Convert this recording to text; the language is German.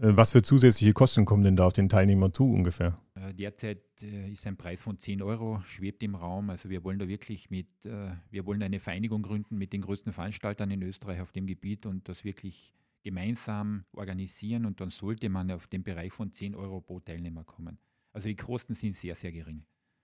Äh, was für zusätzliche Kosten kommen denn da auf den Teilnehmer zu ungefähr? Äh, derzeit äh, ist ein Preis von 10 Euro, schwebt im Raum. Also wir wollen da wirklich mit, wir wollen eine Vereinigung gründen mit den größten Veranstaltern in Österreich auf dem Gebiet und das wirklich gemeinsam organisieren und dann sollte man auf den Bereich von 10 Euro pro Teilnehmer kommen. Also die Kosten sind sehr, sehr gering.